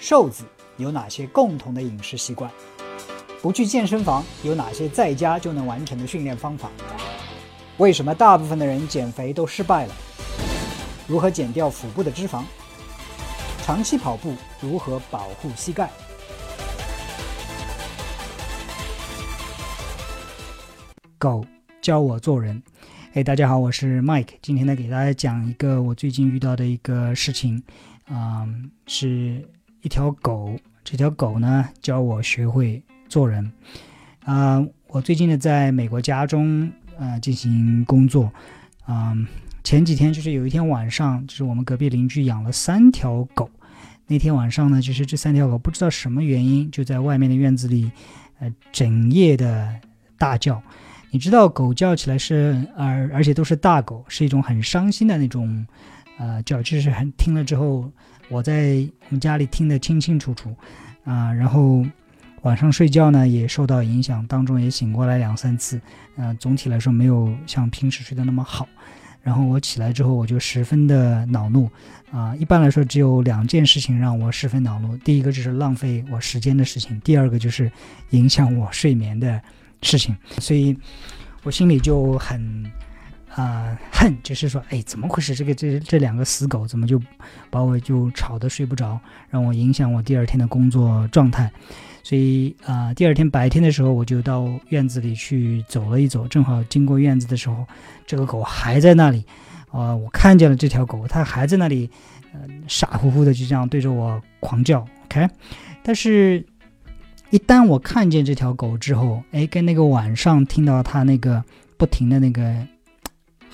瘦子有哪些共同的饮食习惯？不去健身房有哪些在家就能完成的训练方法？为什么大部分的人减肥都失败了？如何减掉腹部的脂肪？长期跑步如何保护膝盖？狗教我做人。哎，大家好，我是 Mike，今天呢给大家讲一个我最近遇到的一个事情，嗯，是。一条狗，这条狗呢教我学会做人。啊，我最近呢在美国家中呃进行工作。嗯，前几天就是有一天晚上，就是我们隔壁邻居养了三条狗。那天晚上呢，就是这三条狗不知道什么原因就在外面的院子里，呃，整夜的大叫。你知道狗叫起来是而而且都是大狗，是一种很伤心的那种呃叫，就是很听了之后。我在我们家里听得清清楚楚，啊，然后晚上睡觉呢也受到影响，当中也醒过来两三次，嗯，总体来说没有像平时睡得那么好。然后我起来之后，我就十分的恼怒，啊，一般来说只有两件事情让我十分恼怒，第一个就是浪费我时间的事情，第二个就是影响我睡眠的事情，所以我心里就很。啊，恨就是说，哎，怎么回事？这个这这两个死狗怎么就把我就吵得睡不着，让我影响我第二天的工作状态。所以啊，第二天白天的时候，我就到院子里去走了一走，正好经过院子的时候，这个狗还在那里。啊，我看见了这条狗，它还在那里，呃，傻乎乎的就这样对着我狂叫。OK，但是，一旦我看见这条狗之后，哎，跟那个晚上听到它那个不停的那个。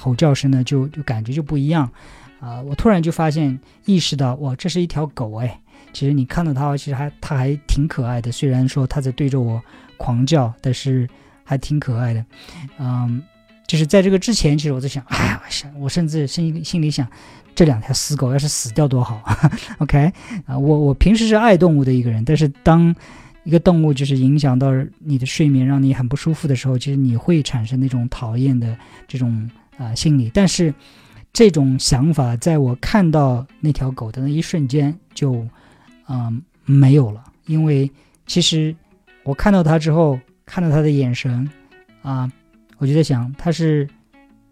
吼叫声呢，就就感觉就不一样，啊，我突然就发现意识到，哇，这是一条狗哎，其实你看到它，其实还它还挺可爱的，虽然说它在对着我狂叫，但是还挺可爱的，嗯，就是在这个之前，其实我在想，哎呀，我想，我甚至心心里想，这两条死狗要是死掉多好，OK，啊，我我平时是爱动物的一个人，但是当一个动物就是影响到你的睡眠，让你很不舒服的时候，其实你会产生那种讨厌的这种。啊，心里，但是这种想法在我看到那条狗的那一瞬间就，嗯，没有了。因为其实我看到它之后，看到它的眼神，啊，我就在想，它是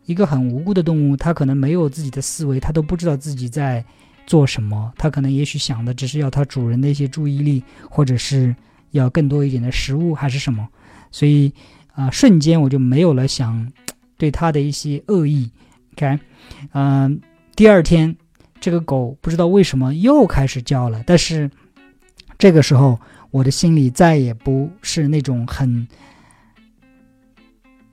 一个很无辜的动物，它可能没有自己的思维，它都不知道自己在做什么，它可能也许想的只是要它主人的一些注意力，或者是要更多一点的食物，还是什么。所以啊，瞬间我就没有了想。对他的一些恶意，OK，嗯，第二天这个狗不知道为什么又开始叫了，但是这个时候我的心里再也不是那种很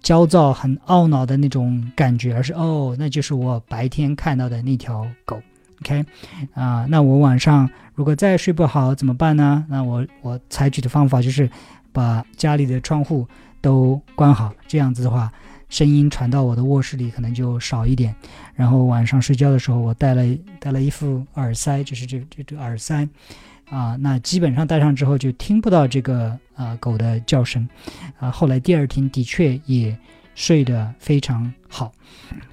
焦躁、很懊恼的那种感觉，而是哦，那就是我白天看到的那条狗，OK，啊，那我晚上如果再睡不好怎么办呢？那我我采取的方法就是把家里的窗户都关好，这样子的话。声音传到我的卧室里可能就少一点，然后晚上睡觉的时候我戴了戴了一副耳塞，就是这这这耳塞，啊，那基本上戴上之后就听不到这个啊狗的叫声，啊，后来第二天的确也睡得非常好，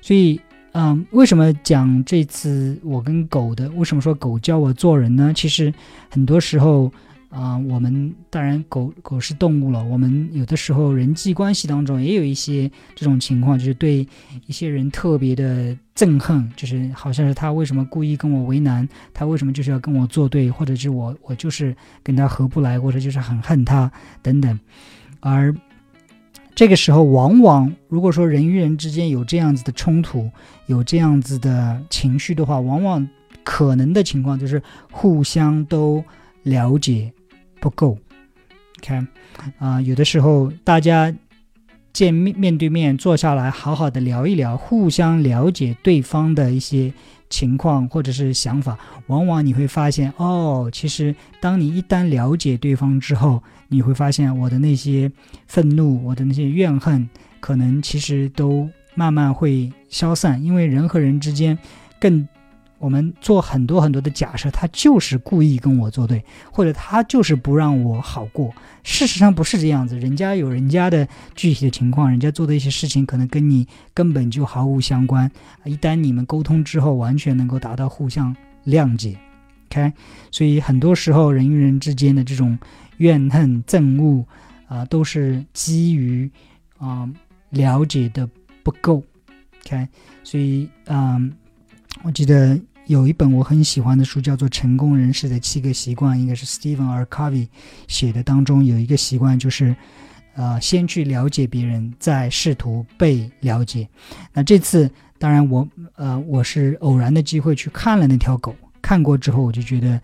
所以嗯，为什么讲这次我跟狗的？为什么说狗教我做人呢？其实很多时候。啊，我们当然狗狗是动物了。我们有的时候人际关系当中也有一些这种情况，就是对一些人特别的憎恨，就是好像是他为什么故意跟我为难，他为什么就是要跟我作对，或者是我我就是跟他合不来，或者就是很恨他等等。而这个时候，往往如果说人与人之间有这样子的冲突，有这样子的情绪的话，往往可能的情况就是互相都了解。不够看啊，有的时候大家见面面对面坐下来，好好的聊一聊，互相了解对方的一些情况或者是想法，往往你会发现，哦，其实当你一旦了解对方之后，你会发现我的那些愤怒，我的那些怨恨，可能其实都慢慢会消散，因为人和人之间更。我们做很多很多的假设，他就是故意跟我作对，或者他就是不让我好过。事实上不是这样子，人家有人家的具体的情况，人家做的一些事情可能跟你根本就毫无相关。一旦你们沟通之后，完全能够达到互相谅解。，OK，所以很多时候人与人之间的这种怨恨、憎恶啊，都是基于啊了解的不够，OK，所以嗯，我记得有一本我很喜欢的书，叫做《成功人士的七个习惯》，应该是 Stephen R. Covey 写的，当中有一个习惯就是。呃，先去了解别人，再试图被了解。那这次，当然我呃我是偶然的机会去看了那条狗，看过之后我就觉得，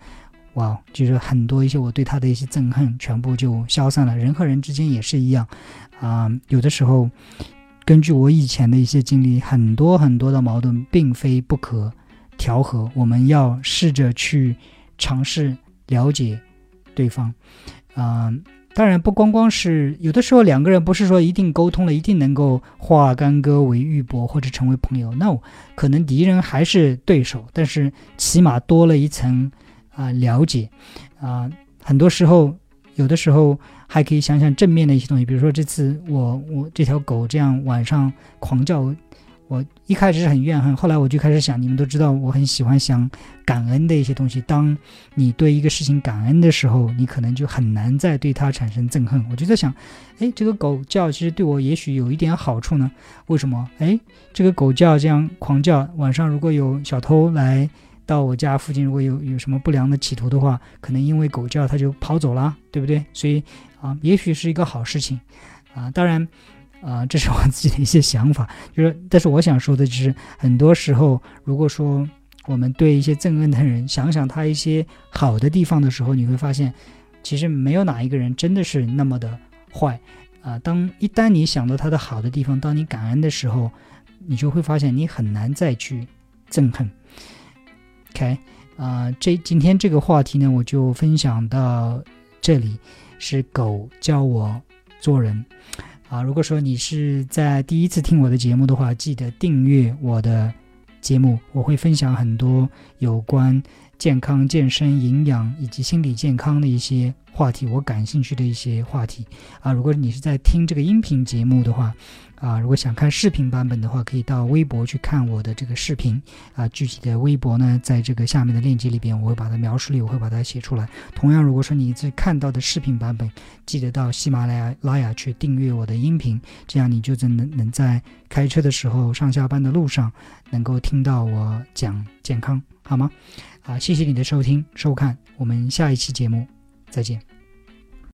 哇，就是很多一些我对他的一些憎恨全部就消散了。人和人之间也是一样，啊，有的时候根据我以前的一些经历，很多很多的矛盾并非不可调和，我们要试着去尝试了解对方，啊。当然，不光光是有的时候两个人不是说一定沟通了，一定能够化干戈为玉帛或者成为朋友。No，可能敌人还是对手，但是起码多了一层啊了解啊。很多时候，有的时候还可以想想正面的一些东西，比如说这次我我这条狗这样晚上狂叫。我一开始是很怨恨，后来我就开始想，你们都知道我很喜欢想感恩的一些东西。当你对一个事情感恩的时候，你可能就很难再对它产生憎恨。我就在想，哎，这个狗叫其实对我也许有一点好处呢？为什么？哎，这个狗叫这样狂叫，晚上如果有小偷来到我家附近，如果有有什么不良的企图的话，可能因为狗叫它就跑走了，对不对？所以啊，也许是一个好事情啊。当然。啊，这是我自己的一些想法，就是，但是我想说的就是，很多时候，如果说我们对一些憎恨的人想想他一些好的地方的时候，你会发现，其实没有哪一个人真的是那么的坏啊。当一旦你想到他的好的地方，当你感恩的时候，你就会发现你很难再去憎恨。OK，啊，这今天这个话题呢，我就分享到这里，是狗教我做人。啊，如果说你是在第一次听我的节目的话，记得订阅我的节目，我会分享很多有关健康、健身、营养以及心理健康的一些。话题我感兴趣的一些话题啊，如果你是在听这个音频节目的话啊，如果想看视频版本的话，可以到微博去看我的这个视频啊。具体的微博呢，在这个下面的链接里边，我会把它描述里，我会把它写出来。同样，如果说你在看到的视频版本，记得到喜马拉雅拉雅去订阅我的音频，这样你就能能在开车的时候、上下班的路上能够听到我讲健康，好吗？好，谢谢你的收听收看，我们下一期节目。再见。